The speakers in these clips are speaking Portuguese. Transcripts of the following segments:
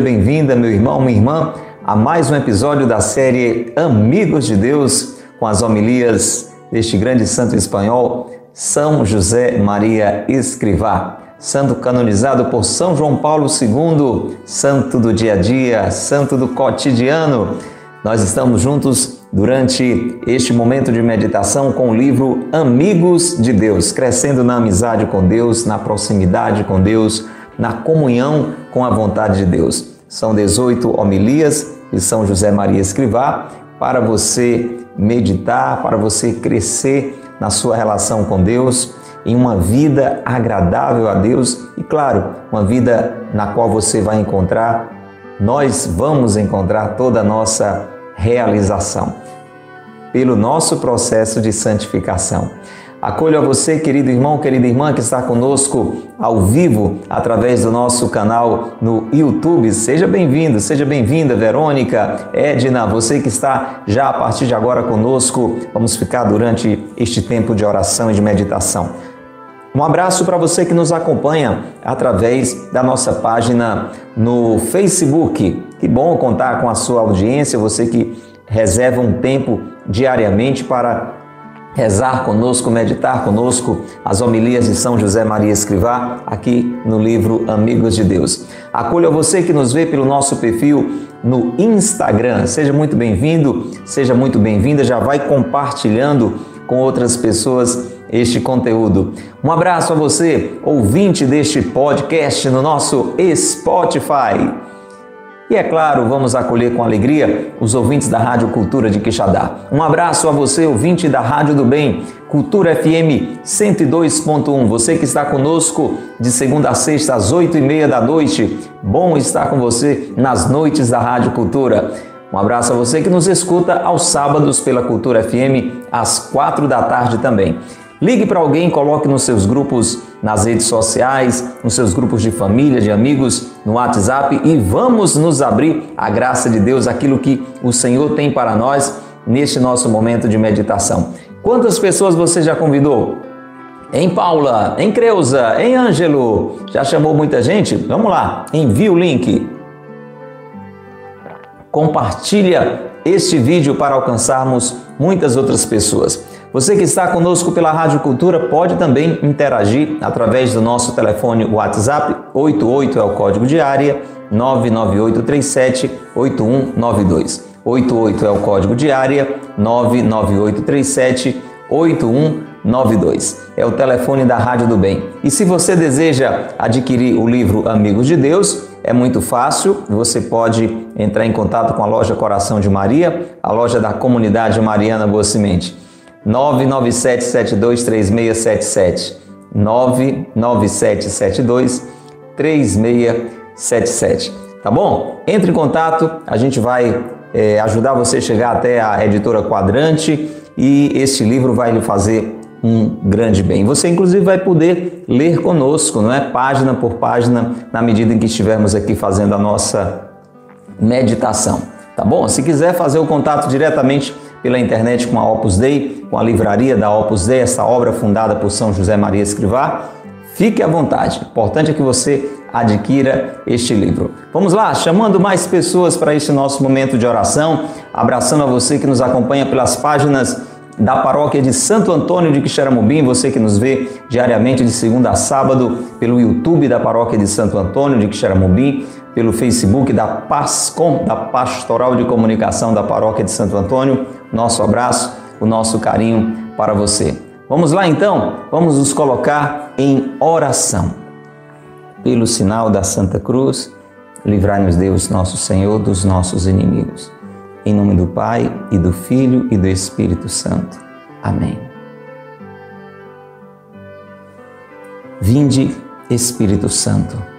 Bem-vinda, meu irmão, minha irmã, a mais um episódio da série Amigos de Deus, com as homilias deste grande santo espanhol, São José Maria Escrivá, santo canonizado por São João Paulo II, santo do dia a dia, santo do cotidiano. Nós estamos juntos durante este momento de meditação com o livro Amigos de Deus, crescendo na amizade com Deus, na proximidade com Deus, na comunhão com a vontade de Deus. São 18 homilias de São José Maria Escrivá para você meditar, para você crescer na sua relação com Deus, em uma vida agradável a Deus e, claro, uma vida na qual você vai encontrar, nós vamos encontrar toda a nossa realização pelo nosso processo de santificação. Acolho a você, querido irmão, querida irmã, que está conosco ao vivo através do nosso canal no YouTube. Seja bem-vindo, seja bem-vinda, Verônica, Edna, você que está já a partir de agora conosco. Vamos ficar durante este tempo de oração e de meditação. Um abraço para você que nos acompanha através da nossa página no Facebook. Que bom contar com a sua audiência, você que reserva um tempo diariamente para rezar conosco, meditar conosco as homilias de São José Maria Escrivá, aqui no livro Amigos de Deus. Acolho você que nos vê pelo nosso perfil no Instagram. Seja muito bem-vindo, seja muito bem-vinda, já vai compartilhando com outras pessoas este conteúdo. Um abraço a você, ouvinte deste podcast no nosso Spotify. E é claro, vamos acolher com alegria os ouvintes da Rádio Cultura de Quixadá. Um abraço a você, ouvinte da Rádio do Bem, Cultura FM 102.1. Você que está conosco de segunda a sexta às oito e meia da noite. Bom estar com você nas noites da Rádio Cultura. Um abraço a você que nos escuta aos sábados pela Cultura FM às quatro da tarde também. Ligue para alguém, coloque nos seus grupos nas redes sociais, nos seus grupos de família, de amigos, no WhatsApp e vamos nos abrir a graça de Deus, aquilo que o Senhor tem para nós neste nosso momento de meditação. Quantas pessoas você já convidou? Em Paula, em Creuza, em Ângelo, já chamou muita gente? Vamos lá, envie o link. Compartilha este vídeo para alcançarmos muitas outras pessoas. Você que está conosco pela Rádio Cultura pode também interagir através do nosso telefone WhatsApp 88 é o código de área 99837 8192. 88 é o código de área 99837 8192. É o telefone da Rádio do Bem. E se você deseja adquirir o livro Amigos de Deus, é muito fácil. Você pode entrar em contato com a loja Coração de Maria, a loja da comunidade Mariana Boa Semente 997723677. 997723677. Tá bom? Entre em contato, a gente vai é, ajudar você a chegar até a editora Quadrante e este livro vai lhe fazer um grande bem. Você, inclusive, vai poder ler conosco, não é? Página por página, na medida em que estivermos aqui fazendo a nossa meditação. Tá bom? Se quiser fazer o contato diretamente pela internet com a Opus Dei, com a livraria da Opus Dei, essa obra fundada por São José Maria Escrivá. Fique à vontade. O importante é que você adquira este livro. Vamos lá, chamando mais pessoas para este nosso momento de oração, abraçando a você que nos acompanha pelas páginas da paróquia de Santo Antônio de Quixeramobim, você que nos vê diariamente de segunda a sábado pelo YouTube da paróquia de Santo Antônio de Quixeramobim, pelo Facebook da PASCOM, da Pastoral de Comunicação da Paróquia de Santo Antônio. Nosso abraço, o nosso carinho para você. Vamos lá então? Vamos nos colocar em oração. Pelo sinal da Santa Cruz, livrai-nos Deus, nosso Senhor, dos nossos inimigos. Em nome do Pai e do Filho e do Espírito Santo. Amém. Vinde, Espírito Santo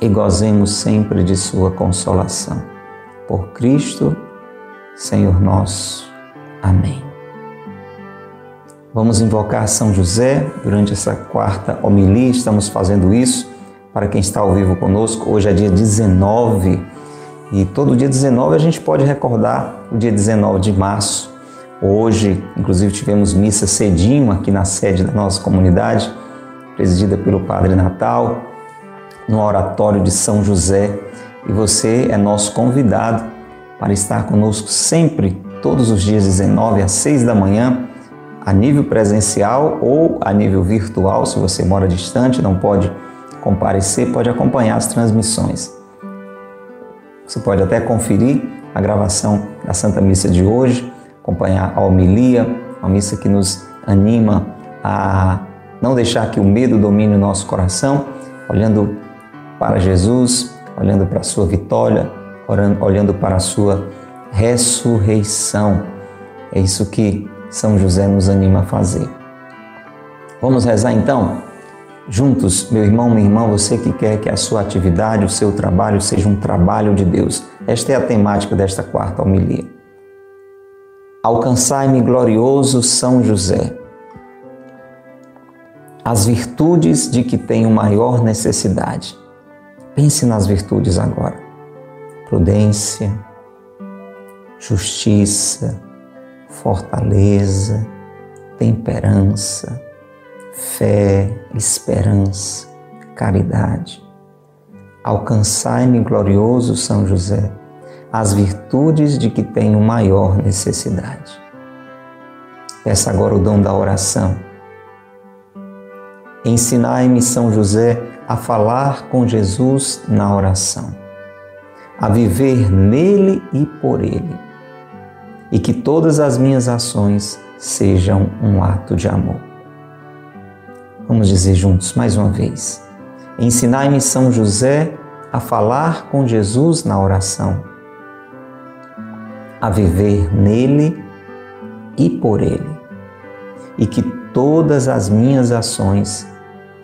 e gozemos sempre de Sua consolação. Por Cristo, Senhor nosso. Amém. Vamos invocar São José durante essa quarta homilia, estamos fazendo isso para quem está ao vivo conosco. Hoje é dia 19 e todo dia 19 a gente pode recordar o dia 19 de março. Hoje, inclusive, tivemos missa cedinho aqui na sede da nossa comunidade, presidida pelo Padre Natal, no oratório de São José. E você é nosso convidado para estar conosco sempre, todos os dias 19 às 6 da manhã, a nível presencial ou a nível virtual, se você mora distante, não pode comparecer, pode acompanhar as transmissões. Você pode até conferir a gravação da Santa Missa de hoje, acompanhar a homilia, uma missa que nos anima a não deixar que o medo domine o nosso coração, olhando para Jesus, olhando para a sua vitória, olhando para a sua ressurreição. É isso que São José nos anima a fazer. Vamos rezar então? juntos, meu irmão, minha irmã, você que quer que a sua atividade, o seu trabalho seja um trabalho de Deus. Esta é a temática desta quarta homilia. Alcançai-me, glorioso São José, as virtudes de que tenho maior necessidade. Pense nas virtudes agora: prudência, justiça, fortaleza, temperança fé, esperança, caridade. Alcançai-me, glorioso São José, as virtudes de que tenho maior necessidade. Peça agora o dom da oração. Ensinai-me, São José, a falar com Jesus na oração, a viver nele e por ele, e que todas as minhas ações sejam um ato de amor. Vamos dizer juntos mais uma vez. Ensinai-me, São José, a falar com Jesus na oração, a viver nele e por ele, e que todas as minhas ações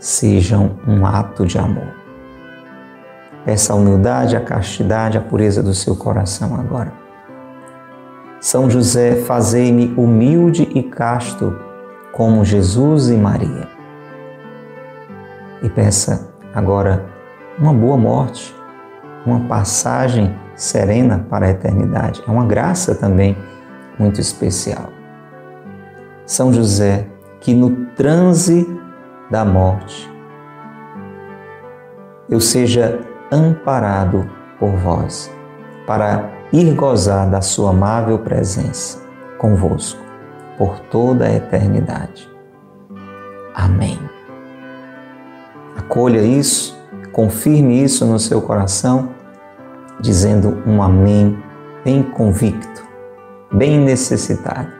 sejam um ato de amor. Peça a humildade, a castidade, a pureza do seu coração agora. São José, fazei-me humilde e casto como Jesus e Maria e peça agora uma boa morte, uma passagem serena para a eternidade. É uma graça também muito especial. São José, que no transe da morte eu seja amparado por vós, para ir gozar da sua amável presença convosco por toda a eternidade. Amém. Acolha isso, confirme isso no seu coração, dizendo um amém bem convicto, bem necessitado.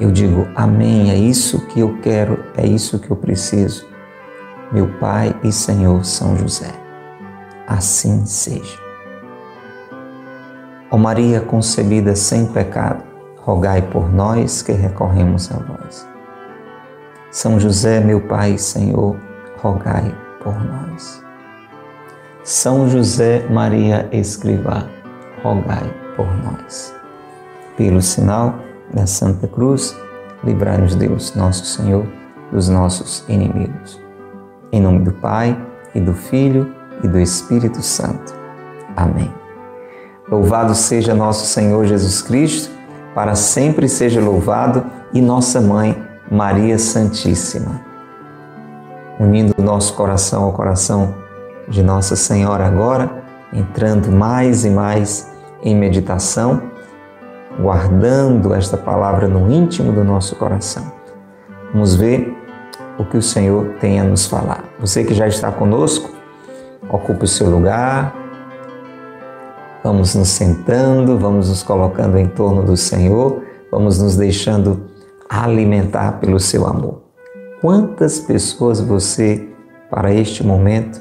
Eu digo amém, é isso que eu quero, é isso que eu preciso. Meu Pai e Senhor São José. Assim seja. Ó Maria concebida sem pecado, rogai por nós que recorremos a vós. São José, meu Pai e Senhor, rogai por nós. São José Maria Escrivá, rogai por nós. Pelo sinal da Santa Cruz, livrai-nos Deus, nosso Senhor, dos nossos inimigos. Em nome do Pai, e do Filho, e do Espírito Santo. Amém. Louvado seja nosso Senhor Jesus Cristo, para sempre seja louvado, e nossa Mãe, Maria Santíssima unindo nosso coração ao coração de Nossa Senhora agora, entrando mais e mais em meditação, guardando esta palavra no íntimo do nosso coração. Vamos ver o que o Senhor tem a nos falar. Você que já está conosco, ocupe o seu lugar. Vamos nos sentando, vamos nos colocando em torno do Senhor, vamos nos deixando alimentar pelo seu amor. Quantas pessoas você, para este momento,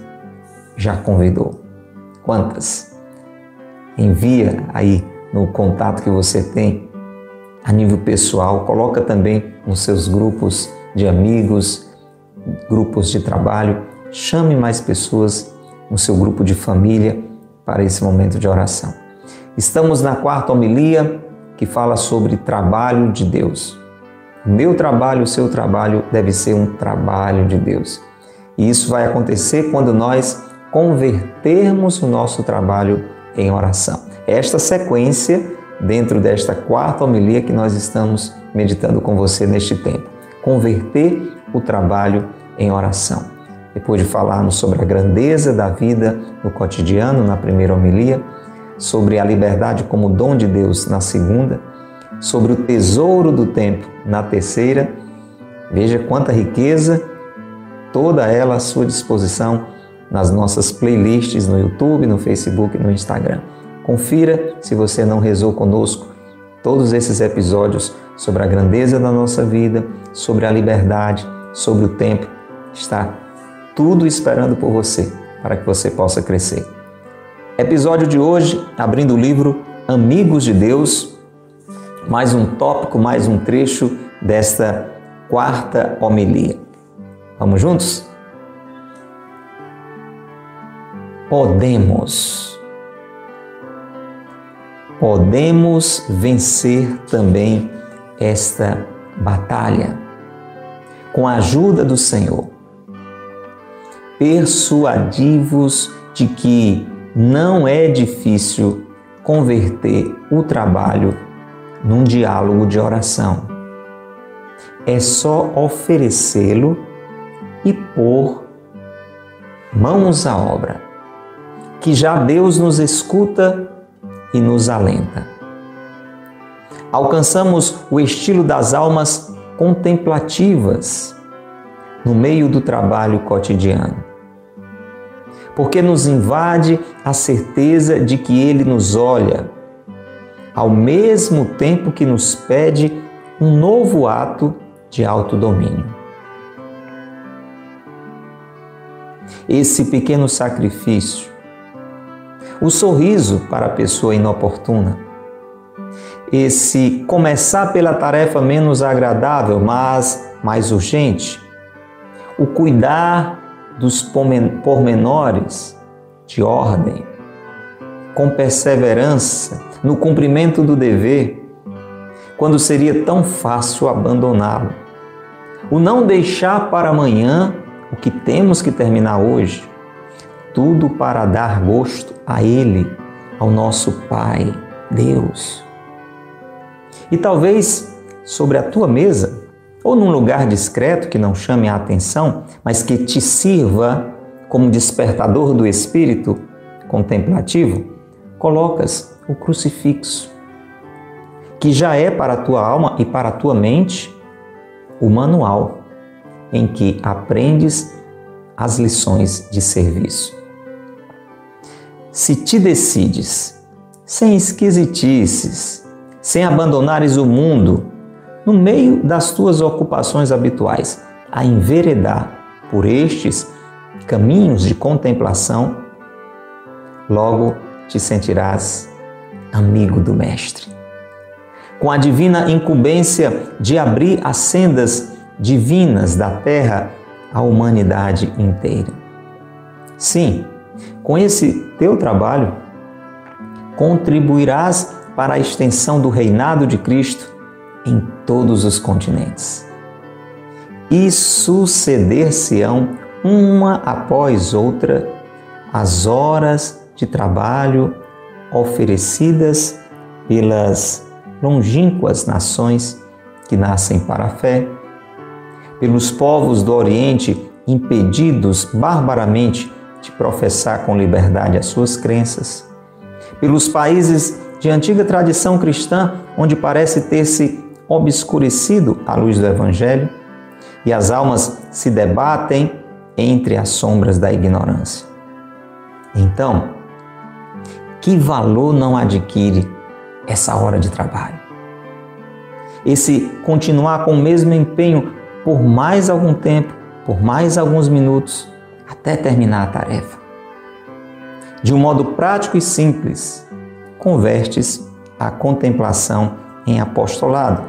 já convidou? Quantas? envia aí no contato que você tem a nível pessoal, coloca também nos seus grupos de amigos, grupos de trabalho, chame mais pessoas no seu grupo de família para esse momento de oração. Estamos na quarta homilia que fala sobre trabalho de Deus. O meu trabalho, o seu trabalho deve ser um trabalho de Deus. E isso vai acontecer quando nós convertermos o nosso trabalho em oração. Esta sequência dentro desta quarta homilia que nós estamos meditando com você neste tempo. Converter o trabalho em oração. Depois de falarmos sobre a grandeza da vida no cotidiano, na primeira homilia, sobre a liberdade como dom de Deus na segunda, sobre o tesouro do tempo na terceira, veja quanta riqueza, toda ela à sua disposição nas nossas playlists no YouTube, no Facebook no Instagram. Confira se você não rezou conosco todos esses episódios sobre a grandeza da nossa vida, sobre a liberdade, sobre o tempo. Está tudo esperando por você para que você possa crescer. Episódio de hoje, abrindo o livro Amigos de Deus, mais um tópico, mais um trecho desta quarta homilia. Vamos juntos? Podemos podemos vencer também esta batalha com a ajuda do Senhor. Persuadivos de que não é difícil converter o trabalho num diálogo de oração. É só oferecê-lo e pôr mãos à obra, que já Deus nos escuta e nos alenta. Alcançamos o estilo das almas contemplativas no meio do trabalho cotidiano. Porque nos invade a certeza de que Ele nos olha, ao mesmo tempo que nos pede um novo ato de autodomínio. Esse pequeno sacrifício o sorriso para a pessoa inoportuna. Esse começar pela tarefa menos agradável, mas mais urgente. O cuidar dos pormenores de ordem, com perseverança no cumprimento do dever, quando seria tão fácil abandoná-lo. O não deixar para amanhã o que temos que terminar hoje tudo para dar gosto a Ele, ao nosso Pai, Deus. E talvez sobre a tua mesa, ou num lugar discreto que não chame a atenção, mas que te sirva como despertador do espírito contemplativo, colocas o crucifixo, que já é para a tua alma e para a tua mente o manual em que aprendes as lições de serviço se te decides, sem esquisitices, sem abandonares o mundo, no meio das tuas ocupações habituais, a enveredar por estes caminhos de contemplação, logo te sentirás amigo do Mestre. Com a divina incumbência de abrir as sendas divinas da terra à humanidade inteira. Sim, com esse teu trabalho, contribuirás para a extensão do reinado de Cristo em todos os continentes. E suceder-se-ão uma após outra as horas de trabalho oferecidas pelas longínquas nações que nascem para a fé, pelos povos do Oriente impedidos barbaramente de professar com liberdade as suas crenças, pelos países de antiga tradição cristã, onde parece ter se obscurecido a luz do Evangelho e as almas se debatem entre as sombras da ignorância. Então, que valor não adquire essa hora de trabalho? Esse continuar com o mesmo empenho por mais algum tempo, por mais alguns minutos, até terminar a tarefa. De um modo prático e simples, convertes a contemplação em apostolado,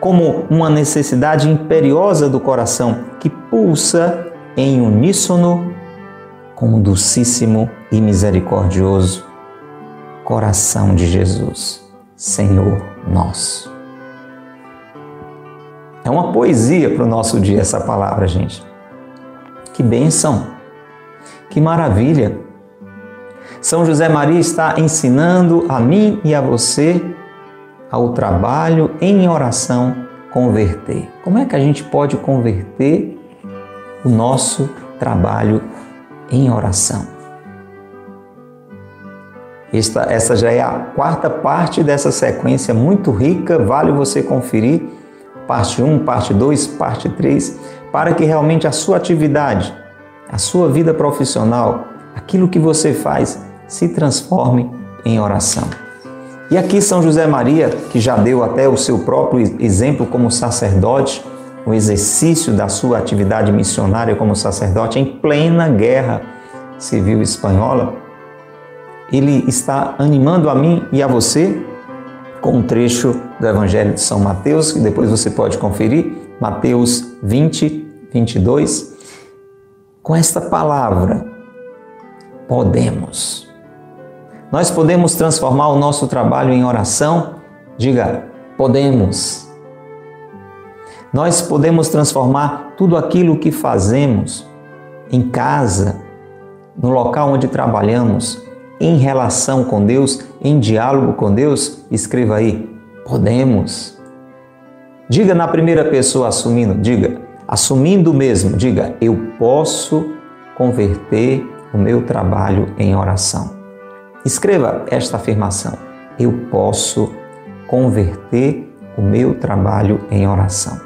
como uma necessidade imperiosa do coração que pulsa em uníssono com o docíssimo e misericordioso coração de Jesus, Senhor nosso. É uma poesia para o nosso dia essa palavra, gente. Que bênção! Que maravilha! São José Maria está ensinando a mim e a você ao trabalho em oração converter. Como é que a gente pode converter o nosso trabalho em oração? Esta, essa já é a quarta parte dessa sequência muito rica, vale você conferir. Parte 1, parte 2, parte 3, para que realmente a sua atividade, a sua vida profissional, aquilo que você faz, se transforme em oração. E aqui São José Maria, que já deu até o seu próprio exemplo como sacerdote, o exercício da sua atividade missionária como sacerdote em plena guerra civil espanhola, ele está animando a mim e a você com um trecho do Evangelho de São Mateus, que depois você pode conferir, Mateus 20, 22, com esta palavra: podemos. Nós podemos transformar o nosso trabalho em oração? Diga, podemos. Nós podemos transformar tudo aquilo que fazemos em casa, no local onde trabalhamos, em relação com Deus, em diálogo com Deus? Escreva aí, podemos. Diga na primeira pessoa assumindo, diga, assumindo mesmo, diga, eu posso converter o meu trabalho em oração. Escreva esta afirmação: Eu posso converter o meu trabalho em oração.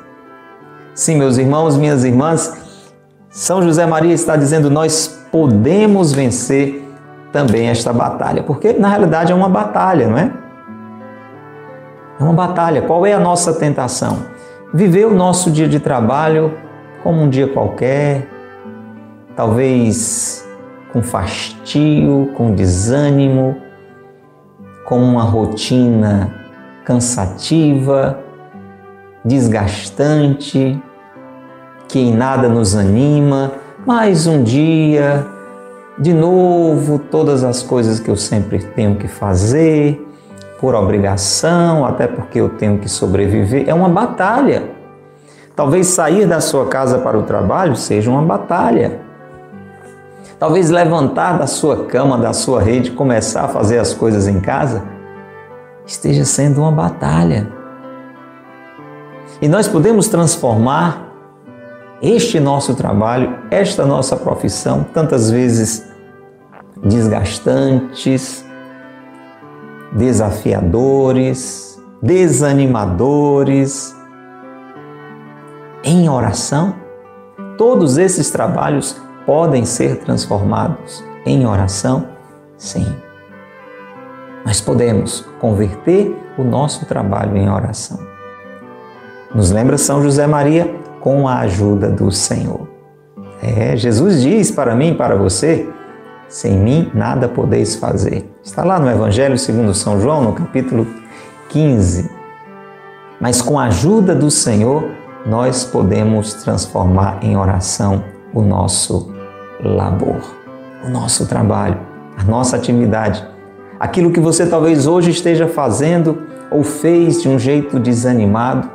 Sim, meus irmãos, minhas irmãs, São José Maria está dizendo: nós podemos vencer também esta batalha, porque na realidade é uma batalha, não é? É uma batalha. Qual é a nossa tentação? Viver o nosso dia de trabalho como um dia qualquer, talvez com fastio, com desânimo, com uma rotina cansativa, desgastante, que em nada nos anima. Mais um dia, de novo, todas as coisas que eu sempre tenho que fazer, por obrigação, até porque eu tenho que sobreviver, é uma batalha. Talvez sair da sua casa para o trabalho seja uma batalha. Talvez levantar da sua cama, da sua rede, começar a fazer as coisas em casa, esteja sendo uma batalha. E nós podemos transformar este nosso trabalho, esta nossa profissão, tantas vezes desgastantes, desafiadores, desanimadores, em oração, todos esses trabalhos podem ser transformados em oração? Sim. Nós podemos converter o nosso trabalho em oração. Nos lembra São José Maria com a ajuda do Senhor. É, Jesus diz para mim e para você: sem mim nada podeis fazer. Está lá no Evangelho segundo São João, no capítulo 15. Mas com a ajuda do Senhor, nós podemos transformar em oração o nosso labor, o nosso trabalho, a nossa atividade. Aquilo que você talvez hoje esteja fazendo ou fez de um jeito desanimado,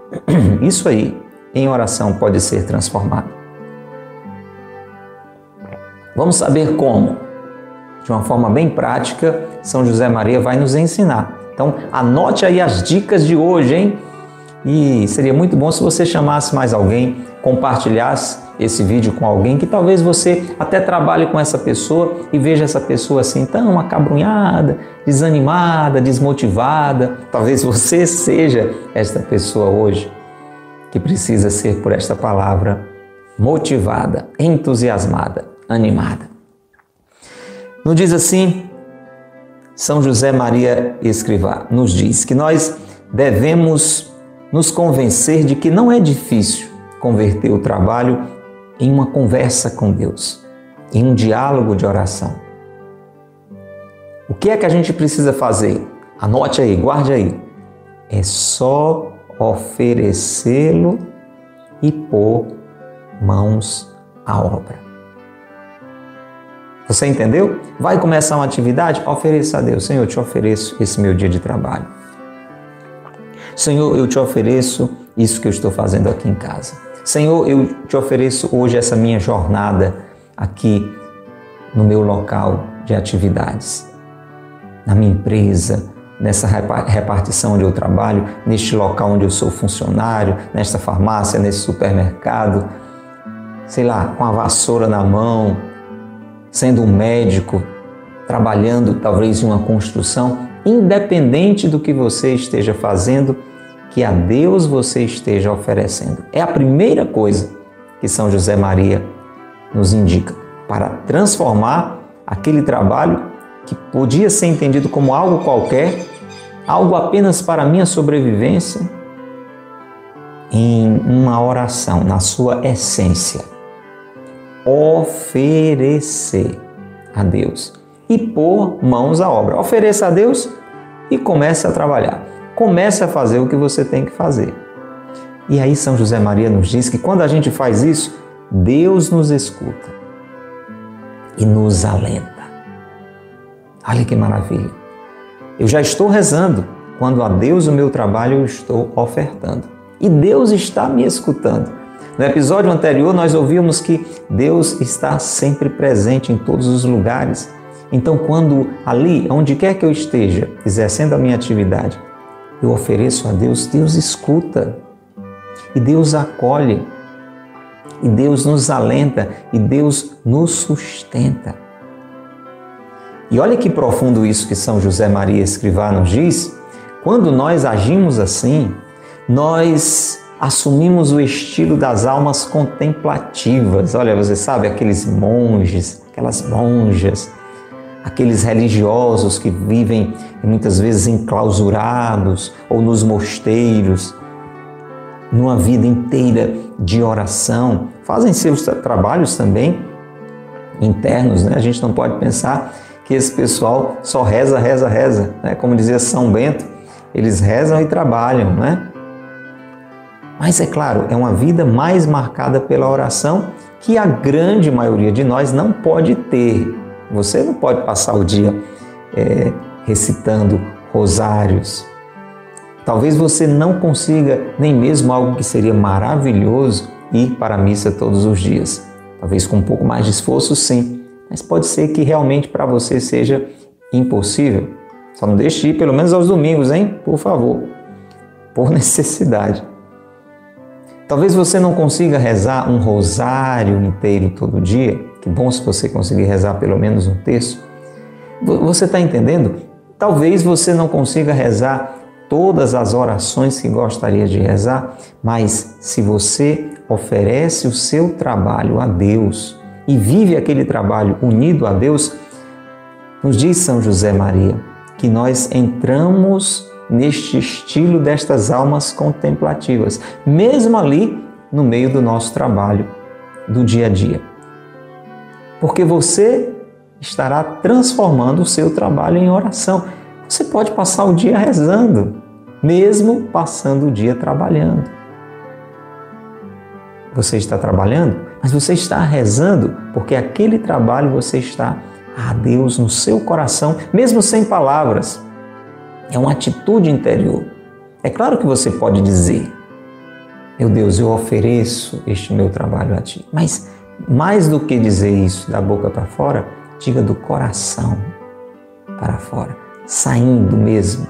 isso aí em oração pode ser transformado. Vamos saber como. De uma forma bem prática, São José Maria vai nos ensinar. Então, anote aí as dicas de hoje, hein? E seria muito bom se você chamasse mais alguém, compartilhasse esse vídeo com alguém que talvez você até trabalhe com essa pessoa e veja essa pessoa assim tão acabrunhada, desanimada, desmotivada. Talvez você seja esta pessoa hoje que precisa ser por esta palavra motivada, entusiasmada, animada. Nos diz assim, São José Maria Escrivá, nos diz que nós devemos nos convencer de que não é difícil converter o trabalho em uma conversa com Deus, em um diálogo de oração. O que é que a gente precisa fazer? Anote aí, guarde aí. É só oferecê-lo e pôr mãos à obra. Você entendeu? Vai começar uma atividade? Ofereça a Deus. Senhor, eu te ofereço esse meu dia de trabalho. Senhor, eu te ofereço isso que eu estou fazendo aqui em casa. Senhor, eu te ofereço hoje essa minha jornada aqui no meu local de atividades, na minha empresa, nessa repartição onde eu trabalho, neste local onde eu sou funcionário, nesta farmácia, nesse supermercado, sei lá, com a vassoura na mão, sendo um médico, trabalhando talvez em uma construção, independente do que você esteja fazendo, que a Deus você esteja oferecendo. É a primeira coisa que São José Maria nos indica para transformar aquele trabalho que podia ser entendido como algo qualquer, algo apenas para minha sobrevivência, em uma oração, na sua essência. Oferecer a Deus e pôr mãos à obra. Ofereça a Deus e comece a trabalhar. Comece a fazer o que você tem que fazer. E aí São José Maria nos diz que quando a gente faz isso, Deus nos escuta e nos alenta. Olha que maravilha. Eu já estou rezando quando a Deus o meu trabalho eu estou ofertando. E Deus está me escutando. No episódio anterior, nós ouvimos que Deus está sempre presente em todos os lugares. Então, quando ali, onde quer que eu esteja, exercendo a minha atividade, eu ofereço a Deus, Deus escuta. E Deus acolhe. E Deus nos alenta. E Deus nos sustenta. E olha que profundo isso que São José Maria Escrivá nos diz. Quando nós agimos assim, nós assumimos o estilo das almas contemplativas. Olha, você sabe, aqueles monges, aquelas monjas aqueles religiosos que vivem muitas vezes enclausurados ou nos mosteiros, numa vida inteira de oração, fazem seus trabalhos também internos, né? A gente não pode pensar que esse pessoal só reza, reza, reza, né? Como dizia São Bento, eles rezam e trabalham, né? Mas é claro, é uma vida mais marcada pela oração que a grande maioria de nós não pode ter, você não pode passar o dia é, recitando rosários. Talvez você não consiga nem mesmo algo que seria maravilhoso ir para a missa todos os dias. Talvez com um pouco mais de esforço, sim, mas pode ser que realmente para você seja impossível. Só não deixe de ir pelo menos aos domingos, hein? Por favor. Por necessidade. Talvez você não consiga rezar um rosário inteiro todo dia. Que bom se você conseguir rezar pelo menos um terço. Você está entendendo? Talvez você não consiga rezar todas as orações que gostaria de rezar, mas se você oferece o seu trabalho a Deus e vive aquele trabalho unido a Deus, nos diz São José Maria que nós entramos neste estilo destas almas contemplativas, mesmo ali no meio do nosso trabalho do dia a dia. Porque você estará transformando o seu trabalho em oração. Você pode passar o dia rezando, mesmo passando o dia trabalhando. Você está trabalhando, mas você está rezando porque aquele trabalho você está a Deus no seu coração, mesmo sem palavras. É uma atitude interior. É claro que você pode dizer, meu Deus, eu ofereço este meu trabalho a Ti. Mas mais do que dizer isso da boca para fora, diga do coração para fora, saindo mesmo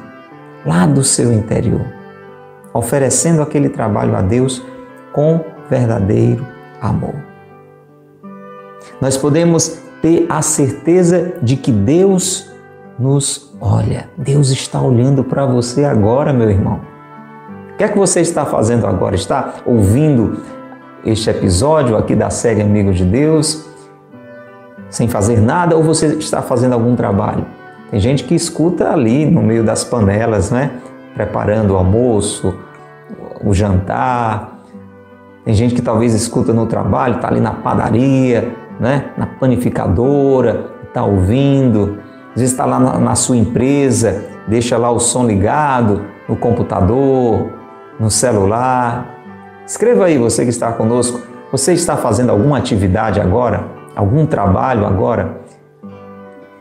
lá do seu interior, oferecendo aquele trabalho a Deus com verdadeiro amor. Nós podemos ter a certeza de que Deus nos olha. Deus está olhando para você agora, meu irmão. O que é que você está fazendo agora? Está ouvindo este episódio aqui da série Amigos de Deus sem fazer nada ou você está fazendo algum trabalho? Tem gente que escuta ali no meio das panelas, né? Preparando o almoço, o jantar. Tem gente que talvez escuta no trabalho, está ali na padaria, né? Na panificadora, está ouvindo Às vezes está lá na, na sua empresa, deixa lá o som ligado no computador, no celular. Escreva aí, você que está conosco, você está fazendo alguma atividade agora, algum trabalho agora?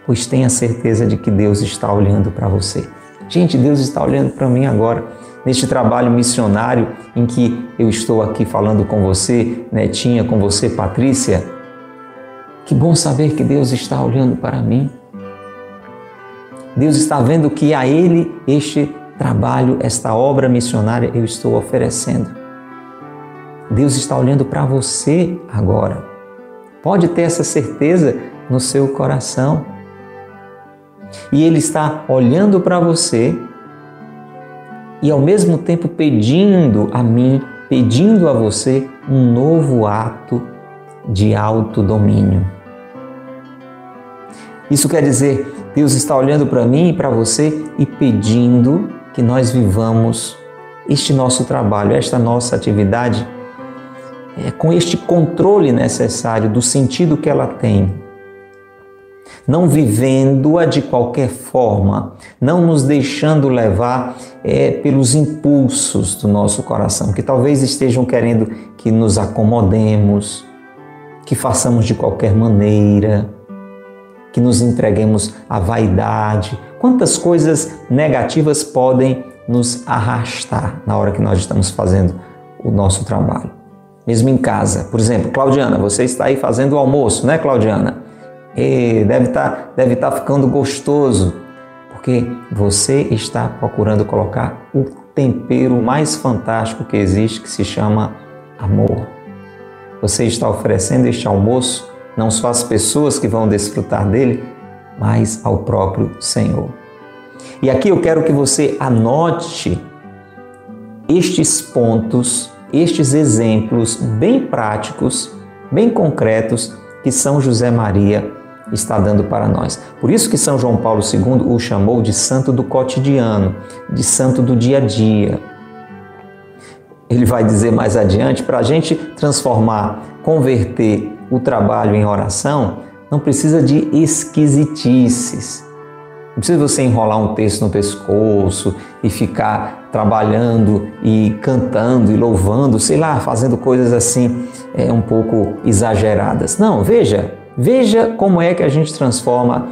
Pois tenha certeza de que Deus está olhando para você. Gente, Deus está olhando para mim agora, neste trabalho missionário em que eu estou aqui falando com você, Netinha, com você, Patrícia. Que bom saber que Deus está olhando para mim. Deus está vendo que a Ele este trabalho, esta obra missionária eu estou oferecendo. Deus está olhando para você agora. Pode ter essa certeza no seu coração. E Ele está olhando para você e ao mesmo tempo pedindo a mim, pedindo a você um novo ato de autodomínio. Isso quer dizer, Deus está olhando para mim e para você e pedindo que nós vivamos este nosso trabalho, esta nossa atividade, é, com este controle necessário do sentido que ela tem. Não vivendo-a de qualquer forma, não nos deixando levar é, pelos impulsos do nosso coração, que talvez estejam querendo que nos acomodemos, que façamos de qualquer maneira, que nos entreguemos à vaidade. Quantas coisas negativas podem nos arrastar na hora que nós estamos fazendo o nosso trabalho? Mesmo em casa. Por exemplo, Claudiana, você está aí fazendo o almoço, né, Claudiana? E deve estar, tá, deve estar tá ficando gostoso, porque você está procurando colocar o tempero mais fantástico que existe, que se chama amor. Você está oferecendo este almoço não só às pessoas que vão desfrutar dele, mas ao próprio Senhor. E aqui eu quero que você anote estes pontos, estes exemplos bem práticos, bem concretos que São José Maria está dando para nós. Por isso que São João Paulo II o chamou de santo do cotidiano, de santo do dia a dia. Ele vai dizer mais adiante para a gente transformar, converter o trabalho em oração não precisa de esquisitices. Não precisa você enrolar um texto no pescoço e ficar trabalhando e cantando e louvando, sei lá, fazendo coisas assim é, um pouco exageradas. Não, veja, veja como é que a gente transforma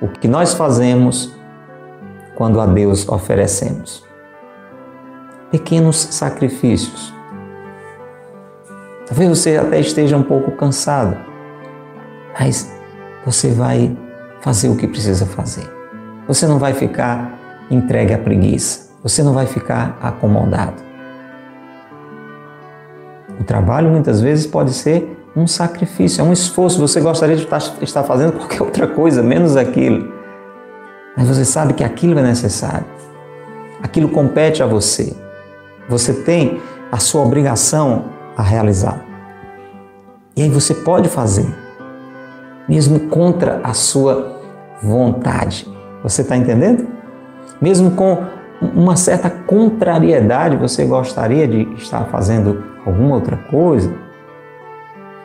o que nós fazemos quando a Deus oferecemos. Pequenos sacrifícios Talvez você até esteja um pouco cansado, mas você vai fazer o que precisa fazer. Você não vai ficar entregue à preguiça. Você não vai ficar acomodado. O trabalho muitas vezes pode ser um sacrifício, é um esforço. Você gostaria de estar fazendo qualquer outra coisa, menos aquilo. Mas você sabe que aquilo é necessário. Aquilo compete a você. Você tem a sua obrigação a realizar. E aí você pode fazer, mesmo contra a sua vontade. Você está entendendo? Mesmo com uma certa contrariedade, você gostaria de estar fazendo alguma outra coisa?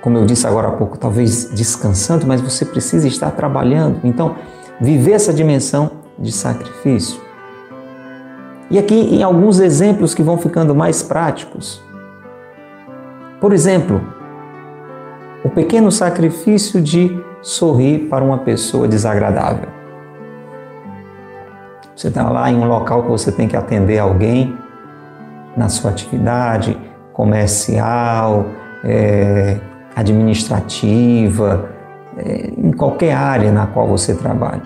Como eu disse agora há pouco, talvez descansando, mas você precisa estar trabalhando. Então, viver essa dimensão de sacrifício. E aqui em alguns exemplos que vão ficando mais práticos. Por exemplo, o pequeno sacrifício de sorrir para uma pessoa desagradável. Você está lá em um local que você tem que atender alguém na sua atividade comercial, é, administrativa, é, em qualquer área na qual você trabalha.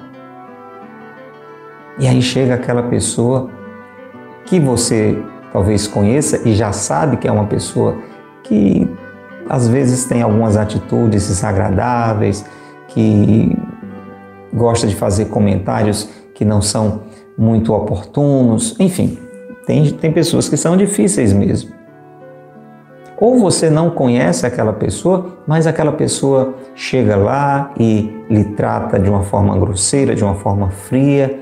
E aí chega aquela pessoa que você talvez conheça e já sabe que é uma pessoa que às vezes tem algumas atitudes desagradáveis, que gosta de fazer comentários que não são muito oportunos, enfim, tem, tem pessoas que são difíceis mesmo. Ou você não conhece aquela pessoa, mas aquela pessoa chega lá e lhe trata de uma forma grosseira, de uma forma fria.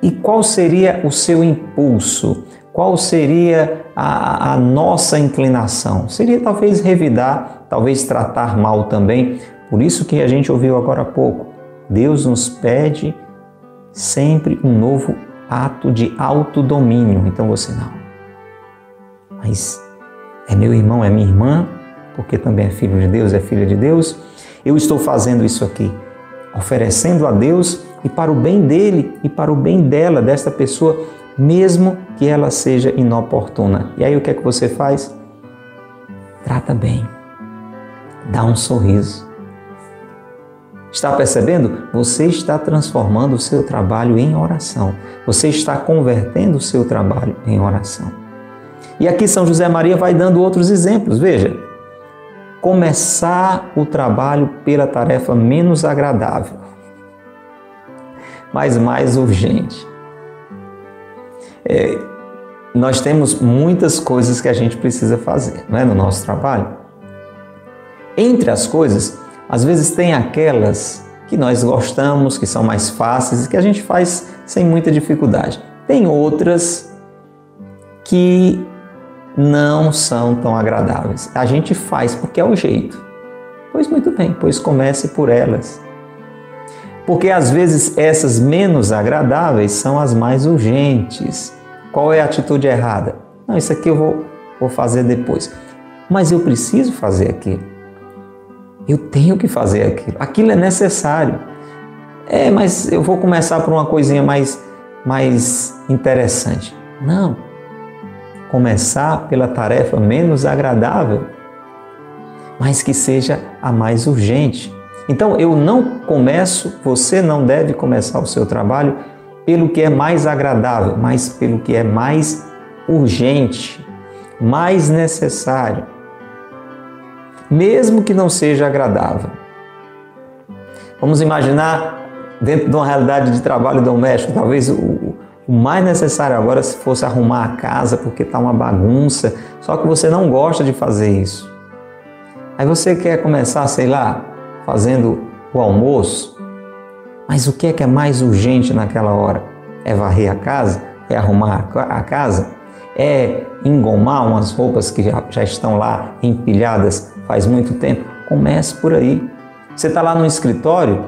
E qual seria o seu impulso? Qual seria a, a, nossa inclinação? Seria talvez revidar, talvez tratar mal também. Por isso que a gente ouviu agora há pouco. Deus nos pede sempre um novo ato de autodomínio. Então você não. Mas é meu irmão, é minha irmã, porque também é filho de Deus, é filha de Deus. Eu estou fazendo isso aqui, oferecendo a Deus e para o bem dele e para o bem dela, desta pessoa, mesmo que ela seja inoportuna. E aí o que é que você faz? Trata bem, dá um sorriso. Está percebendo? Você está transformando o seu trabalho em oração. Você está convertendo o seu trabalho em oração. E aqui São José Maria vai dando outros exemplos. Veja, começar o trabalho pela tarefa menos agradável, mas mais urgente. É, nós temos muitas coisas que a gente precisa fazer não é, no nosso trabalho. Entre as coisas, às vezes tem aquelas que nós gostamos, que são mais fáceis e que a gente faz sem muita dificuldade. Tem outras que não são tão agradáveis. A gente faz porque é o jeito. Pois muito bem, pois comece por elas. Porque às vezes essas menos agradáveis são as mais urgentes. Qual é a atitude errada? Não, isso aqui eu vou, vou fazer depois. Mas eu preciso fazer aquilo. Eu tenho que fazer aquilo. Aquilo é necessário. É, mas eu vou começar por uma coisinha mais, mais interessante. Não. Começar pela tarefa menos agradável, mas que seja a mais urgente. Então eu não começo, você não deve começar o seu trabalho pelo que é mais agradável, mas pelo que é mais urgente, mais necessário, mesmo que não seja agradável. Vamos imaginar dentro de uma realidade de trabalho doméstico, talvez o, o mais necessário agora se fosse arrumar a casa porque está uma bagunça, só que você não gosta de fazer isso. Aí você quer começar, sei lá, fazendo o almoço, mas o que é que é mais urgente naquela hora? É varrer a casa? É arrumar a casa? É engomar umas roupas que já, já estão lá empilhadas faz muito tempo? Comece por aí. Você está lá no escritório,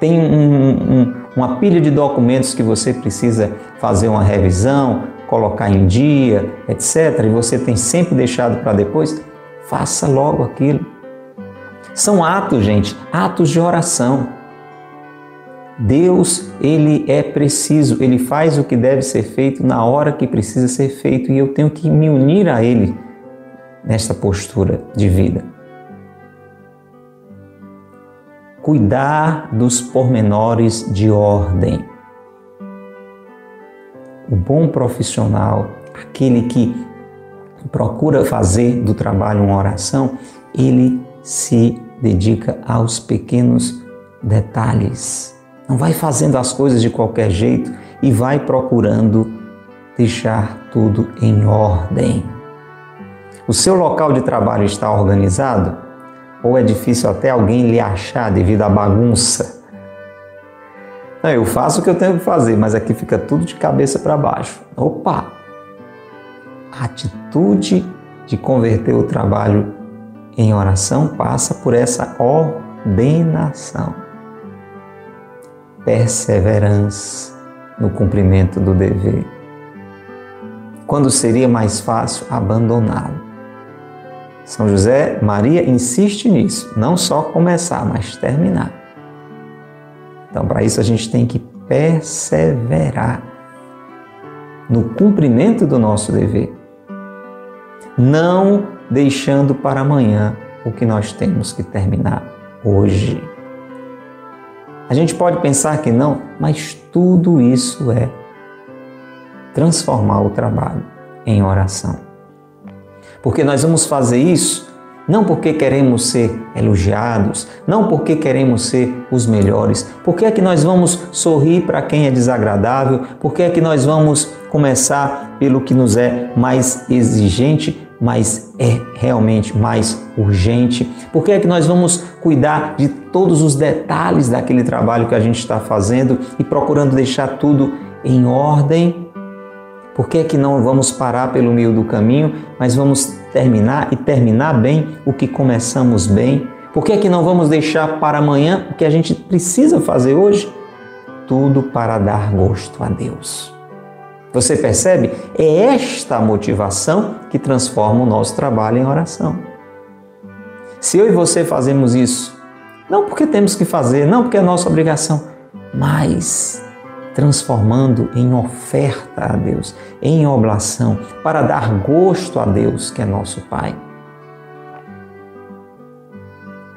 tem um, um, uma pilha de documentos que você precisa fazer uma revisão, colocar em dia, etc., e você tem sempre deixado para depois, faça logo aquilo. São atos, gente, atos de oração. Deus, ele é preciso, ele faz o que deve ser feito na hora que precisa ser feito e eu tenho que me unir a ele nesta postura de vida. Cuidar dos pormenores de ordem. O bom profissional, aquele que procura fazer do trabalho uma oração, ele se dedica aos pequenos detalhes não vai fazendo as coisas de qualquer jeito e vai procurando deixar tudo em ordem. O seu local de trabalho está organizado? Ou é difícil até alguém lhe achar devido à bagunça? Não, eu faço o que eu tenho que fazer, mas aqui fica tudo de cabeça para baixo. Opa! A atitude de converter o trabalho em oração passa por essa ordenação perseverança no cumprimento do dever. Quando seria mais fácil abandoná-lo? São José Maria insiste nisso, não só começar, mas terminar. Então, para isso, a gente tem que perseverar no cumprimento do nosso dever, não deixando para amanhã o que nós temos que terminar hoje. A gente pode pensar que não, mas tudo isso é transformar o trabalho em oração. Porque nós vamos fazer isso não porque queremos ser elogiados, não porque queremos ser os melhores. Por que é que nós vamos sorrir para quem é desagradável? Por que é que nós vamos começar pelo que nos é mais exigente mas é realmente mais urgente? Por que é que nós vamos cuidar de todos os detalhes daquele trabalho que a gente está fazendo e procurando deixar tudo em ordem? Por que é que não vamos parar pelo meio do caminho, mas vamos terminar e terminar bem o que começamos bem? Por que é que não vamos deixar para amanhã o que a gente precisa fazer hoje? Tudo para dar gosto a Deus. Você percebe? É esta motivação que transforma o nosso trabalho em oração. Se eu e você fazemos isso, não porque temos que fazer, não porque é nossa obrigação, mas transformando em oferta a Deus, em oblação, para dar gosto a Deus, que é nosso Pai.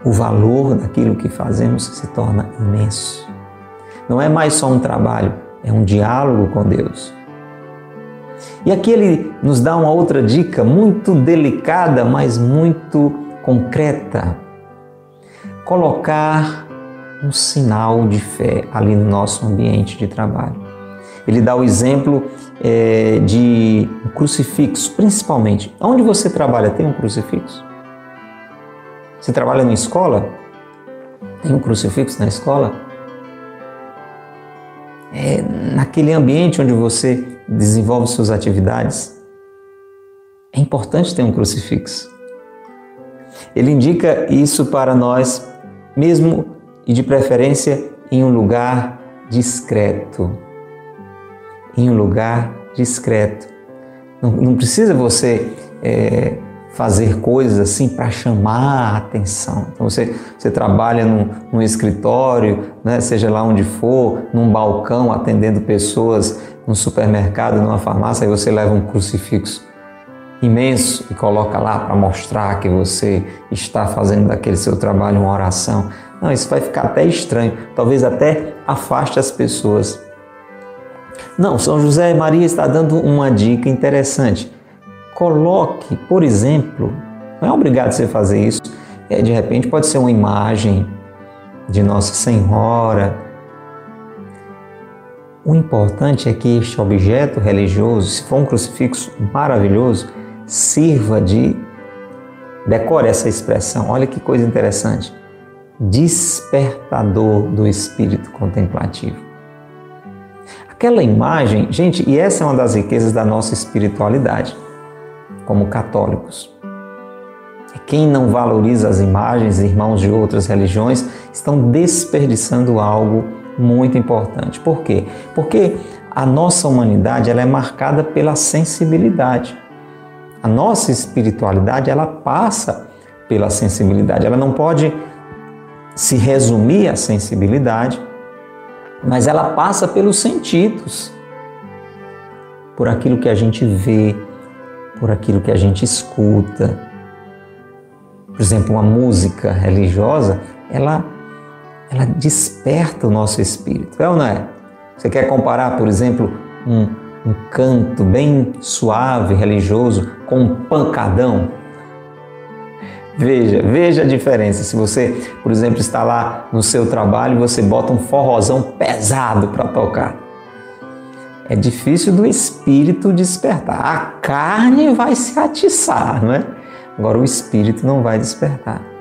O valor daquilo que fazemos se torna imenso. Não é mais só um trabalho, é um diálogo com Deus. E aqui ele nos dá uma outra dica muito delicada, mas muito concreta. Colocar um sinal de fé ali no nosso ambiente de trabalho. Ele dá o exemplo é, de um crucifixo, principalmente. Onde você trabalha tem um crucifixo? Você trabalha na escola? Tem um crucifixo na escola? É, naquele ambiente onde você desenvolve suas atividades, é importante ter um crucifixo. Ele indica isso para nós, mesmo e de preferência em um lugar discreto. Em um lugar discreto. Não, não precisa você é, fazer coisas assim para chamar a atenção. Então você, você trabalha num, num escritório, né, seja lá onde for, num balcão atendendo pessoas num supermercado, numa farmácia, e você leva um crucifixo imenso e coloca lá para mostrar que você está fazendo daquele seu trabalho uma oração. Não, isso vai ficar até estranho, talvez até afaste as pessoas. Não, São José Maria está dando uma dica interessante. Coloque, por exemplo, não é obrigado você fazer isso, é, de repente pode ser uma imagem de Nossa Senhora, o importante é que este objeto religioso, se for um crucifixo maravilhoso, sirva de. Decore essa expressão, olha que coisa interessante. Despertador do espírito contemplativo. Aquela imagem, gente, e essa é uma das riquezas da nossa espiritualidade, como católicos. Quem não valoriza as imagens, irmãos de outras religiões, estão desperdiçando algo muito importante. Por quê? Porque a nossa humanidade ela é marcada pela sensibilidade. A nossa espiritualidade ela passa pela sensibilidade. Ela não pode se resumir à sensibilidade, mas ela passa pelos sentidos, por aquilo que a gente vê, por aquilo que a gente escuta. Por exemplo, uma música religiosa, ela ela desperta o nosso espírito, é ou não é? Você quer comparar, por exemplo, um, um canto bem suave, religioso, com um pancadão? Veja, veja a diferença. Se você, por exemplo, está lá no seu trabalho e você bota um forrozão pesado para tocar. É difícil do espírito despertar. A carne vai se atiçar, não é? Agora o espírito não vai despertar.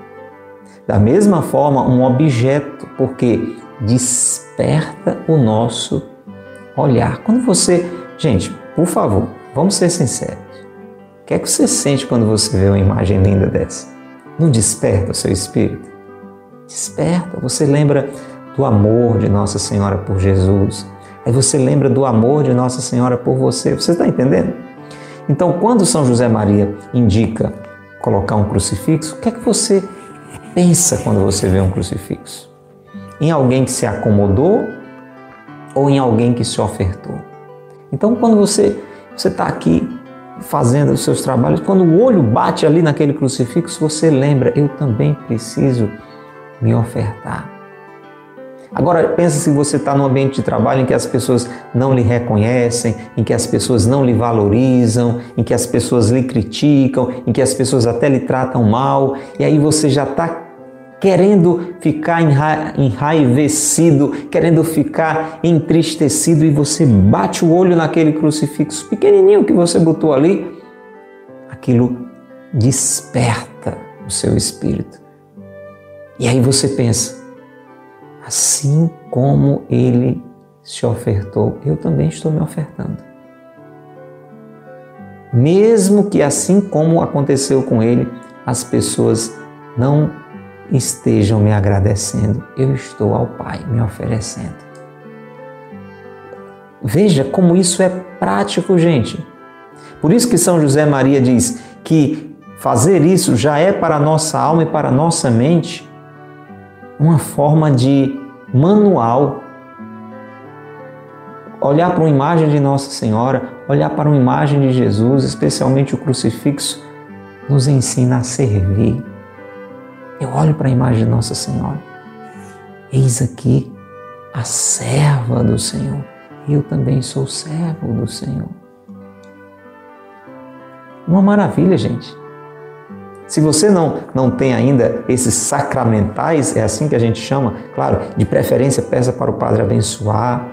Da mesma forma, um objeto, porque desperta o nosso olhar. Quando você. Gente, por favor, vamos ser sinceros. O que é que você sente quando você vê uma imagem linda dessa? Não desperta o seu espírito? Desperta. Você lembra do amor de Nossa Senhora por Jesus. Aí você lembra do amor de Nossa Senhora por você. Você está entendendo? Então, quando São José Maria indica colocar um crucifixo, o que é que você pensa quando você vê um crucifixo? Em alguém que se acomodou ou em alguém que se ofertou? Então, quando você você está aqui fazendo os seus trabalhos, quando o olho bate ali naquele crucifixo, você lembra: eu também preciso me ofertar. Agora, pensa se você está num ambiente de trabalho em que as pessoas não lhe reconhecem, em que as pessoas não lhe valorizam, em que as pessoas lhe criticam, em que as pessoas até lhe tratam mal, e aí você já está querendo ficar enraivecido, querendo ficar entristecido, e você bate o olho naquele crucifixo pequenininho que você botou ali, aquilo desperta o seu espírito. E aí você pensa, assim como ele se ofertou, eu também estou me ofertando. Mesmo que assim como aconteceu com ele, as pessoas não estejam me agradecendo, eu estou ao Pai me oferecendo. Veja como isso é prático, gente. Por isso que São José Maria diz que fazer isso já é para a nossa alma e para a nossa mente uma forma de manual. Olhar para uma imagem de Nossa Senhora, olhar para uma imagem de Jesus, especialmente o crucifixo, nos ensina a servir. Eu olho para a imagem de Nossa Senhora. Eis aqui a serva do Senhor. Eu também sou servo do Senhor. Uma maravilha, gente. Se você não, não tem ainda esses sacramentais, é assim que a gente chama, claro, de preferência peça para o Padre abençoar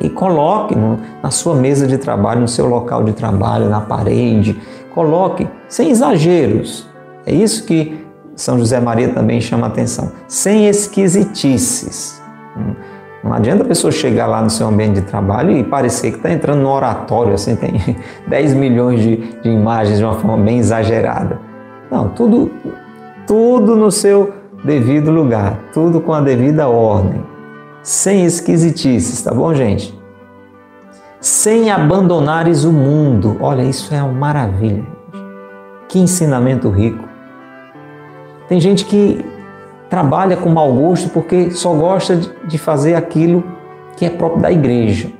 e coloque no, na sua mesa de trabalho, no seu local de trabalho, na parede, coloque sem exageros. É isso que São José Maria também chama atenção, sem esquisitices. Não adianta a pessoa chegar lá no seu ambiente de trabalho e parecer que está entrando no oratório, assim, tem 10 milhões de, de imagens de uma forma bem exagerada. Não, tudo, tudo no seu devido lugar, tudo com a devida ordem, sem esquisitices, tá bom, gente? Sem abandonares o mundo. Olha, isso é uma maravilha. Que ensinamento rico. Tem gente que trabalha com mau gosto porque só gosta de fazer aquilo que é próprio da igreja.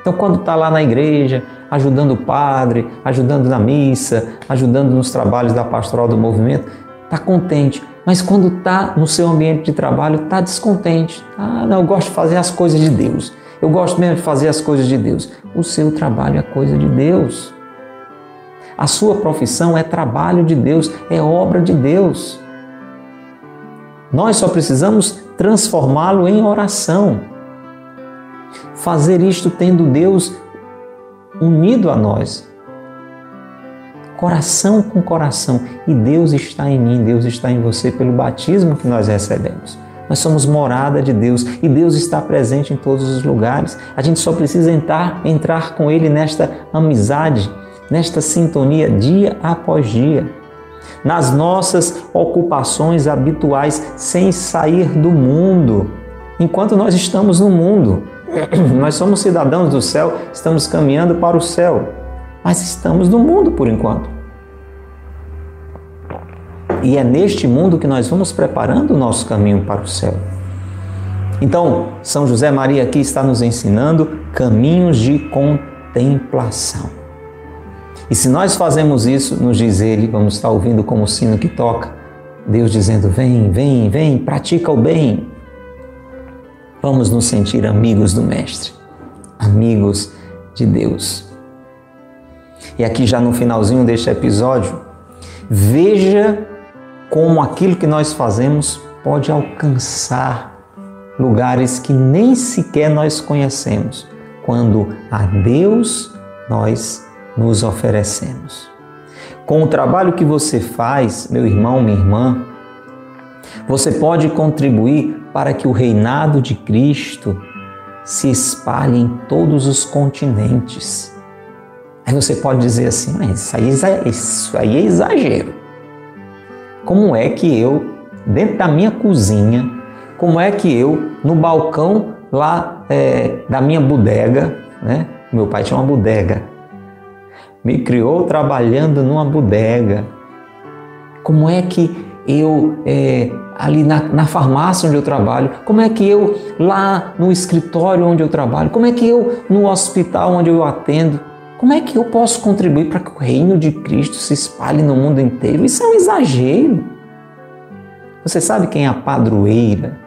Então, quando está lá na igreja, ajudando o padre, ajudando na missa, ajudando nos trabalhos da pastoral do movimento, está contente. Mas quando está no seu ambiente de trabalho, está descontente. Ah, não, eu gosto de fazer as coisas de Deus. Eu gosto mesmo de fazer as coisas de Deus. O seu trabalho é coisa de Deus. A sua profissão é trabalho de Deus, é obra de Deus. Nós só precisamos transformá-lo em oração. Fazer isto tendo Deus unido a nós. Coração com coração. E Deus está em mim, Deus está em você pelo batismo que nós recebemos. Nós somos morada de Deus e Deus está presente em todos os lugares. A gente só precisa entrar, entrar com Ele nesta amizade, nesta sintonia dia após dia nas nossas ocupações habituais, sem sair do mundo. Enquanto nós estamos no mundo, nós somos cidadãos do céu, estamos caminhando para o céu, mas estamos no mundo por enquanto. E é neste mundo que nós vamos preparando o nosso caminho para o céu. Então, São José Maria aqui está nos ensinando caminhos de contemplação. E se nós fazemos isso, nos diz ele, vamos estar ouvindo como o sino que toca, Deus dizendo: vem, vem, vem, pratica o bem. Vamos nos sentir amigos do Mestre, amigos de Deus. E aqui, já no finalzinho deste episódio, veja como aquilo que nós fazemos pode alcançar lugares que nem sequer nós conhecemos, quando a Deus nós nos oferecemos. Com o trabalho que você faz, meu irmão, minha irmã, você pode contribuir para que o reinado de Cristo se espalhe em todos os continentes. Aí você pode dizer assim, mas isso aí, é, isso aí é exagero. Como é que eu, dentro da minha cozinha, como é que eu, no balcão lá é, da minha bodega, né? Meu pai tinha uma bodega me criou trabalhando numa bodega. Como é que eu, é, ali na, na farmácia onde eu trabalho, como é que eu, lá no escritório onde eu trabalho, como é que eu, no hospital onde eu atendo, como é que eu posso contribuir para que o reino de Cristo se espalhe no mundo inteiro? Isso é um exagero. Você sabe quem é a padroeira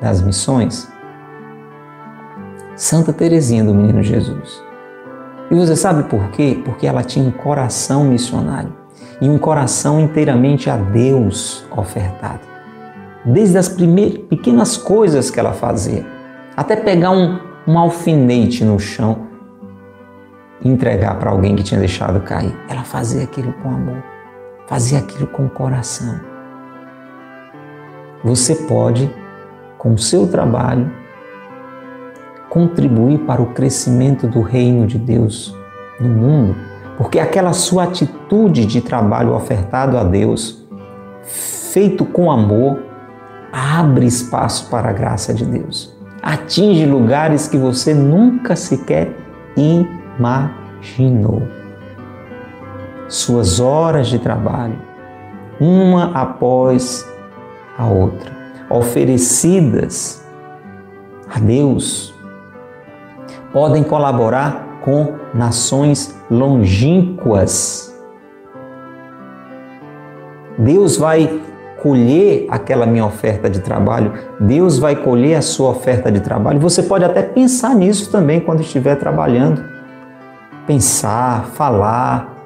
das missões? Santa Teresinha do Menino Jesus. E você sabe por quê? Porque ela tinha um coração missionário e um coração inteiramente a Deus ofertado. Desde as primeiras pequenas coisas que ela fazia, até pegar um, um alfinete no chão e entregar para alguém que tinha deixado cair. Ela fazia aquilo com amor, fazia aquilo com coração. Você pode, com o seu trabalho, contribuir para o crescimento do reino de Deus no mundo, porque aquela sua atitude de trabalho ofertado a Deus feito com amor, abre espaço para a graça de Deus. Atinge lugares que você nunca sequer imaginou. Suas horas de trabalho, uma após a outra, oferecidas a Deus, podem colaborar com nações longínquas. Deus vai colher aquela minha oferta de trabalho, Deus vai colher a sua oferta de trabalho. Você pode até pensar nisso também quando estiver trabalhando. Pensar, falar.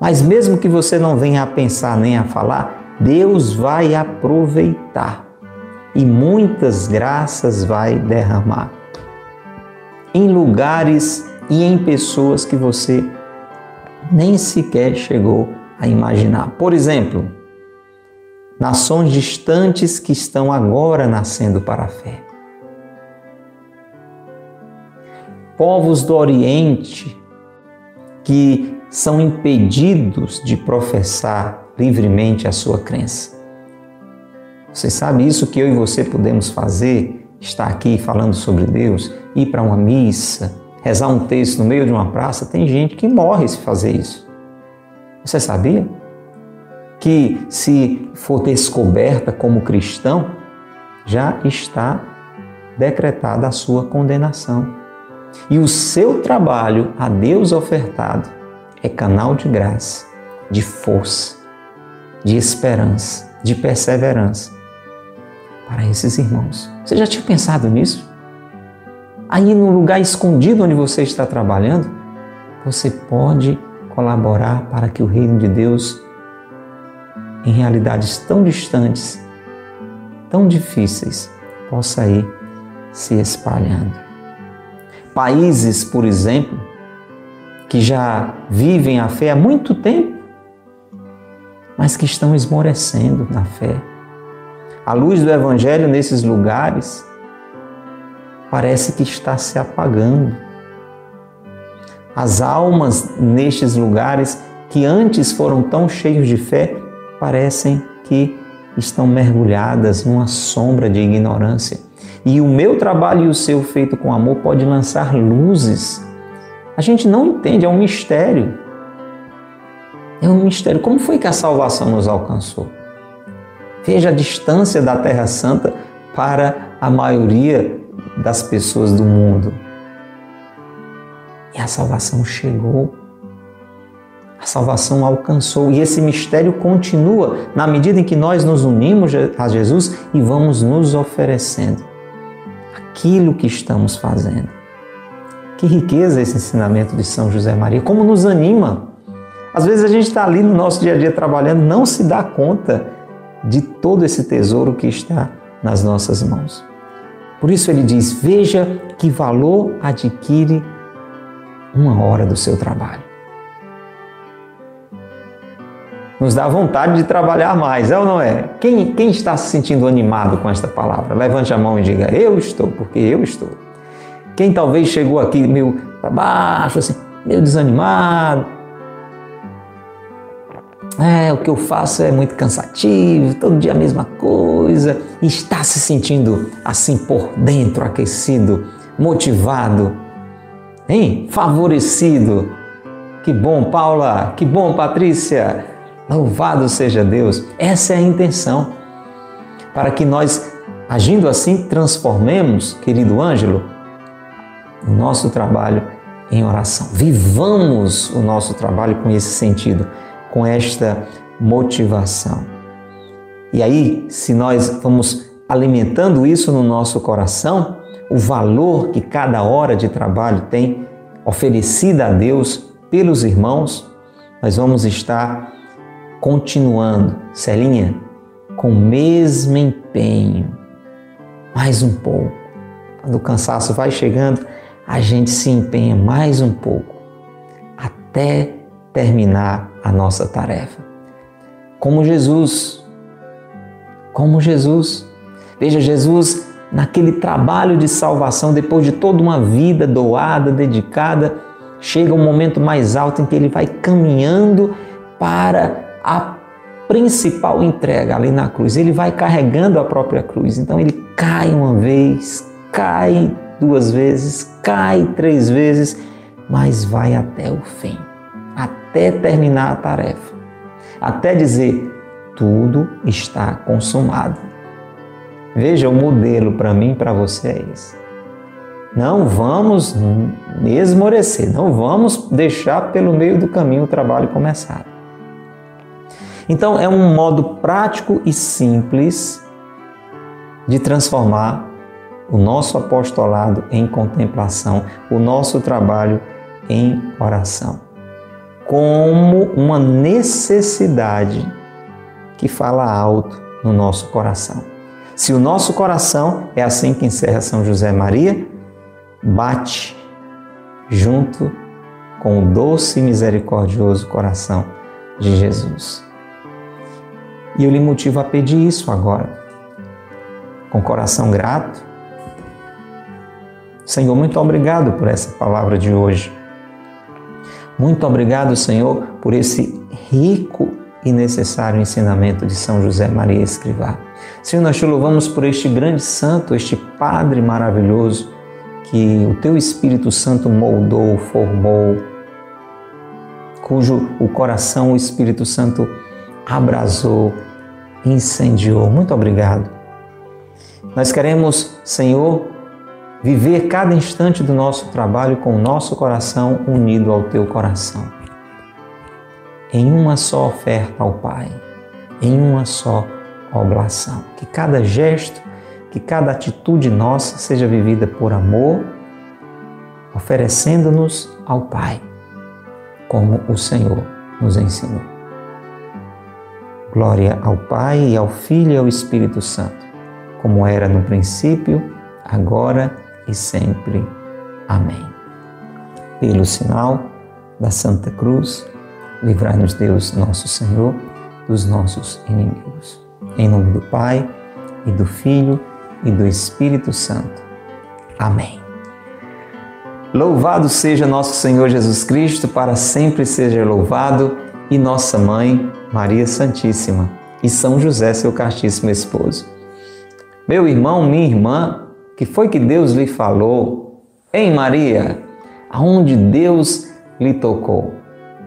Mas mesmo que você não venha a pensar nem a falar, Deus vai aproveitar e muitas graças vai derramar em lugares e em pessoas que você nem sequer chegou a imaginar. Por exemplo, nações distantes que estão agora nascendo para a fé. Povos do Oriente que são impedidos de professar livremente a sua crença. Você sabe isso que eu e você podemos fazer? Estar aqui falando sobre Deus, ir para uma missa, rezar um texto no meio de uma praça, tem gente que morre se fazer isso. Você sabia? que, se for descoberta como cristão, já está decretada a sua condenação. E o seu trabalho a Deus ofertado é canal de graça, de força, de esperança, de perseverança para esses irmãos. Você já tinha pensado nisso? Aí, no lugar escondido onde você está trabalhando, você pode colaborar para que o reino de Deus em realidades tão distantes, tão difíceis, possa ir se espalhando. Países, por exemplo, que já vivem a fé há muito tempo, mas que estão esmorecendo na fé. A luz do Evangelho nesses lugares parece que está se apagando. As almas nestes lugares que antes foram tão cheios de fé parecem que estão mergulhadas numa sombra de ignorância. E o meu trabalho e o seu feito com amor pode lançar luzes. A gente não entende, é um mistério. É um mistério. Como foi que a salvação nos alcançou? Veja a distância da Terra Santa para a maioria das pessoas do mundo. E a salvação chegou a salvação alcançou e esse mistério continua na medida em que nós nos unimos a Jesus e vamos nos oferecendo aquilo que estamos fazendo. Que riqueza esse ensinamento de São José Maria, como nos anima. Às vezes a gente está ali no nosso dia a dia trabalhando, não se dá conta de todo esse tesouro que está nas nossas mãos. Por isso ele diz: veja que valor adquire uma hora do seu trabalho nos dá vontade de trabalhar mais, é ou não é? Quem, quem está se sentindo animado com esta palavra? Levante a mão e diga: Eu estou, porque eu estou. Quem talvez chegou aqui meio para baixo, assim, meio desanimado. É, o que eu faço é muito cansativo, todo dia a mesma coisa, e está se sentindo assim por dentro, aquecido, motivado, hein? favorecido. Que bom, Paula, que bom, Patrícia. Louvado seja Deus! Essa é a intenção. Para que nós, agindo assim, transformemos, querido Ângelo, o nosso trabalho em oração. Vivamos o nosso trabalho com esse sentido, com esta motivação. E aí, se nós vamos alimentando isso no nosso coração, o valor que cada hora de trabalho tem oferecida a Deus pelos irmãos, nós vamos estar continuando, Celinha, com o mesmo empenho, mais um pouco. Quando o cansaço vai chegando, a gente se empenha mais um pouco até terminar a nossa tarefa. Como Jesus, como Jesus. Veja, Jesus, naquele trabalho de salvação, depois de toda uma vida doada, dedicada, chega um momento mais alto em que ele vai caminhando para a principal entrega ali na cruz. Ele vai carregando a própria cruz. Então ele cai uma vez, cai duas vezes, cai três vezes, mas vai até o fim, até terminar a tarefa, até dizer: tudo está consumado. Veja, o modelo para mim e para você é esse. Não vamos esmorecer, não vamos deixar pelo meio do caminho o trabalho começar. Então, é um modo prático e simples de transformar o nosso apostolado em contemplação, o nosso trabalho em oração, como uma necessidade que fala alto no nosso coração. Se o nosso coração é assim que encerra São José Maria, bate junto com o doce e misericordioso coração de Jesus. E eu lhe motivo a pedir isso agora, com coração grato. Senhor, muito obrigado por essa palavra de hoje. Muito obrigado, Senhor, por esse rico e necessário ensinamento de São José Maria Escrivá. Senhor, nós te louvamos por este grande santo, este Padre maravilhoso que o teu Espírito Santo moldou, formou, cujo o coração o Espírito Santo abrasou, incendiou. Muito obrigado. Nós queremos, Senhor, viver cada instante do nosso trabalho com o nosso coração unido ao teu coração. Em uma só oferta ao Pai, em uma só oblação. Que cada gesto que cada atitude nossa seja vivida por amor, oferecendo-nos ao Pai, como o Senhor nos ensinou. Glória ao Pai e ao Filho e ao Espírito Santo, como era no princípio, agora e sempre. Amém. Pelo sinal da Santa Cruz, livrai-nos Deus, nosso Senhor, dos nossos inimigos. Em nome do Pai e do Filho e do Espírito Santo. Amém. Louvado seja nosso Senhor Jesus Cristo, para sempre seja louvado, e nossa mãe, Maria Santíssima, e São José, seu castíssimo esposo. Meu irmão, minha irmã, que foi que Deus lhe falou? Em Maria, aonde Deus lhe tocou?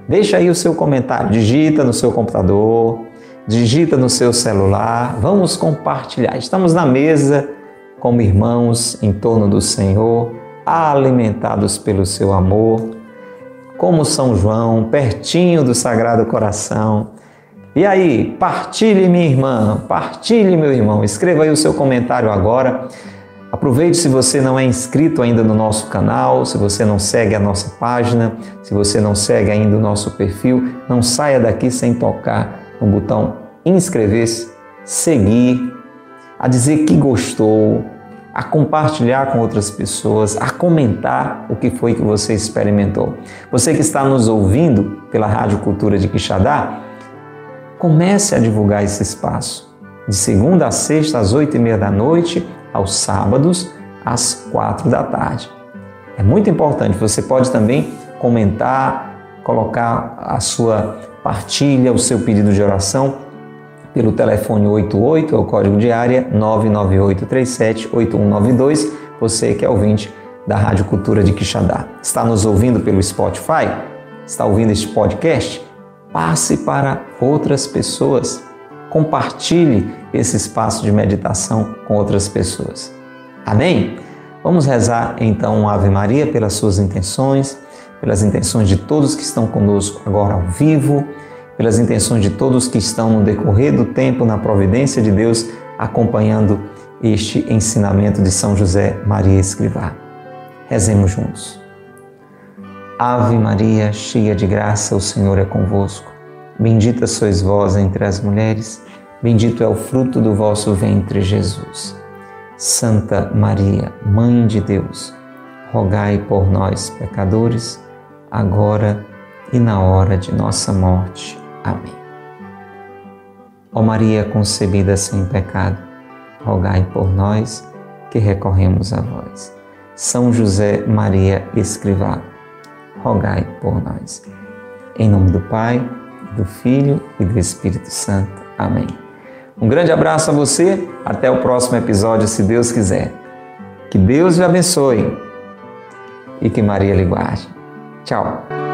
Deixa aí o seu comentário, digita no seu computador, digita no seu celular, vamos compartilhar. Estamos na mesa como irmãos em torno do Senhor, alimentados pelo seu amor, como São João, pertinho do Sagrado Coração. E aí, partilhe minha irmã, partilhe meu irmão, escreva aí o seu comentário agora. Aproveite se você não é inscrito ainda no nosso canal, se você não segue a nossa página, se você não segue ainda o nosso perfil, não saia daqui sem tocar no botão inscrever-se, seguir, a dizer que gostou, a compartilhar com outras pessoas, a comentar o que foi que você experimentou. Você que está nos ouvindo pela Rádio Cultura de Quixadá, comece a divulgar esse espaço. De segunda a sexta, às oito e meia da noite, aos sábados, às quatro da tarde. É muito importante. Você pode também comentar, colocar a sua partilha, o seu pedido de oração pelo telefone 88, é o código de área 998378192, você que é ouvinte da Rádio Cultura de Quixadá. Está nos ouvindo pelo Spotify? Está ouvindo este podcast? Passe para outras pessoas. Compartilhe esse espaço de meditação com outras pessoas. Amém? Vamos rezar então Ave Maria pelas suas intenções pelas intenções de todos que estão conosco agora ao vivo, pelas intenções de todos que estão no decorrer do tempo na providência de Deus acompanhando este ensinamento de São José Maria Escrivá. Rezemos juntos. Ave Maria, cheia de graça, o Senhor é convosco. Bendita sois vós entre as mulheres, bendito é o fruto do vosso ventre, Jesus. Santa Maria, Mãe de Deus, rogai por nós, pecadores, agora e na hora de nossa morte. Amém. Ó Maria concebida sem pecado, rogai por nós que recorremos a vós. São José Maria Escrivá, rogai por nós. Em nome do Pai, do Filho e do Espírito Santo. Amém. Um grande abraço a você, até o próximo episódio, se Deus quiser. Que Deus lhe abençoe e que Maria lhe guarde. Tchau.